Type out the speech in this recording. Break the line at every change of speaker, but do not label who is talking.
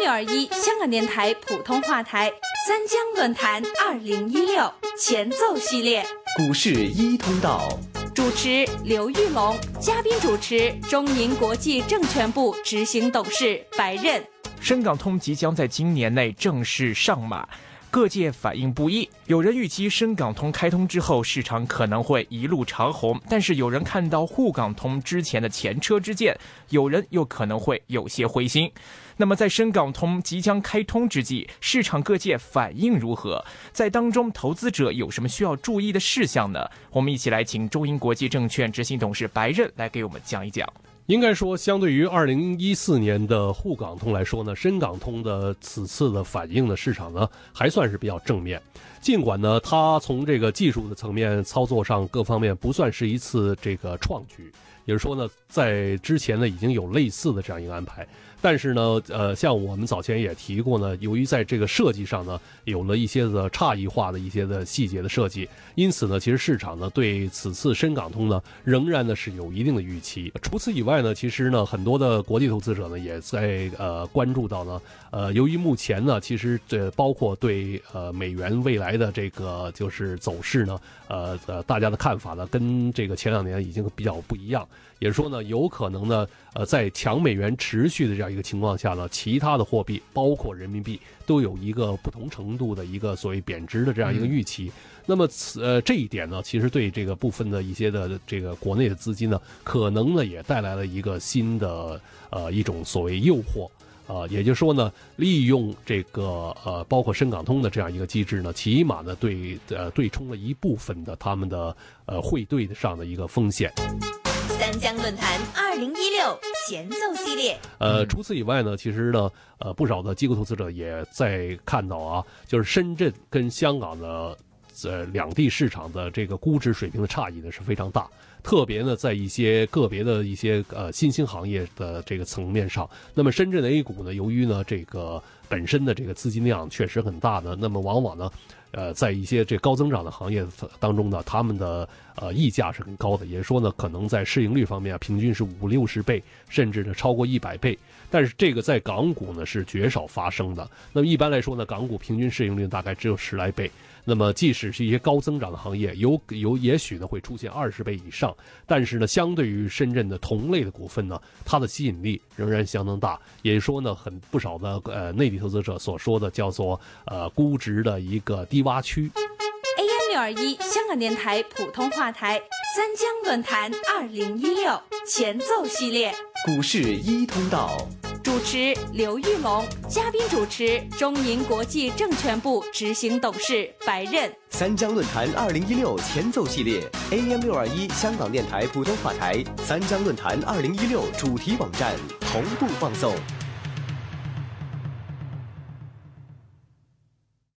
六二一香港电台普通话台三江论坛二零一六前奏系列，
股市一通道，
主持刘玉龙，嘉宾主持中银国际证券部执行董事白刃。
深港通即将在今年内正式上马。各界反应不一，有人预期深港通开通之后，市场可能会一路长虹，但是有人看到沪港通之前的前车之鉴，有人又可能会有些灰心。那么在深港通即将开通之际，市场各界反应如何？在当中，投资者有什么需要注意的事项呢？我们一起来请中银国际证券执行董事白刃来给我们讲一讲。
应该说，相对于二零一四年的沪港通来说呢，深港通的此次的反应的市场呢，还算是比较正面。尽管呢，它从这个技术的层面、操作上各方面不算是一次这个创举，也就是说呢，在之前呢已经有类似的这样一个安排。但是呢，呃，像我们早前也提过呢，由于在这个设计上呢，有了一些的差异化的一些的细节的设计，因此呢，其实市场呢对此次深港通呢，仍然呢是有一定的预期。除此以外呢，其实呢，很多的国际投资者呢也在呃关注到呢，呃，由于目前呢，其实这包括对呃美元未来的这个就是走势呢，呃呃，大家的看法呢，跟这个前两年已经比较不一样。也是说呢，有可能呢，呃，在强美元持续的这样一个情况下呢，其他的货币，包括人民币，都有一个不同程度的一个所谓贬值的这样一个预期。那么，此呃这一点呢，其实对这个部分的一些的这个国内的资金呢，可能呢也带来了一个新的呃一种所谓诱惑啊，也就是说呢，利用这个呃包括深港通的这样一个机制呢，起码呢对呃对冲了一部分的他们的呃汇兑上的一个风险。
三江论坛二零一六前奏系列。
呃，除此以外呢，其实呢，呃，不少的机构投资者也在看到啊，就是深圳跟香港的呃两地市场的这个估值水平的差异呢是非常大，特别呢在一些个别的一些呃新兴行业的这个层面上。那么深圳的 A 股呢，由于呢这个本身的这个资金量确实很大呢，那么往往呢。呃，在一些这高增长的行业当中呢，他们的呃溢价是很高的，也说呢，可能在市盈率方面啊，平均是五六十倍，甚至呢超过一百倍。但是这个在港股呢是绝少发生的。那么一般来说呢，港股平均市盈率大概只有十来倍。那么，即使是一些高增长的行业，有有也许呢会出现二十倍以上，但是呢，相对于深圳的同类的股份呢，它的吸引力仍然相当大。也就是说呢，很不少的呃内地投资者所说的叫做呃估值的一个低洼区。
AM 六二一香港电台普通话台三江论坛二零一六前奏系列，
股市一通道。
主持刘玉龙，嘉宾主持中银国际证券部执行董事白任。
三江论坛二零一六前奏系列，AM 六二一香港电台普通话台三江论坛二零一六主题网站同步放送。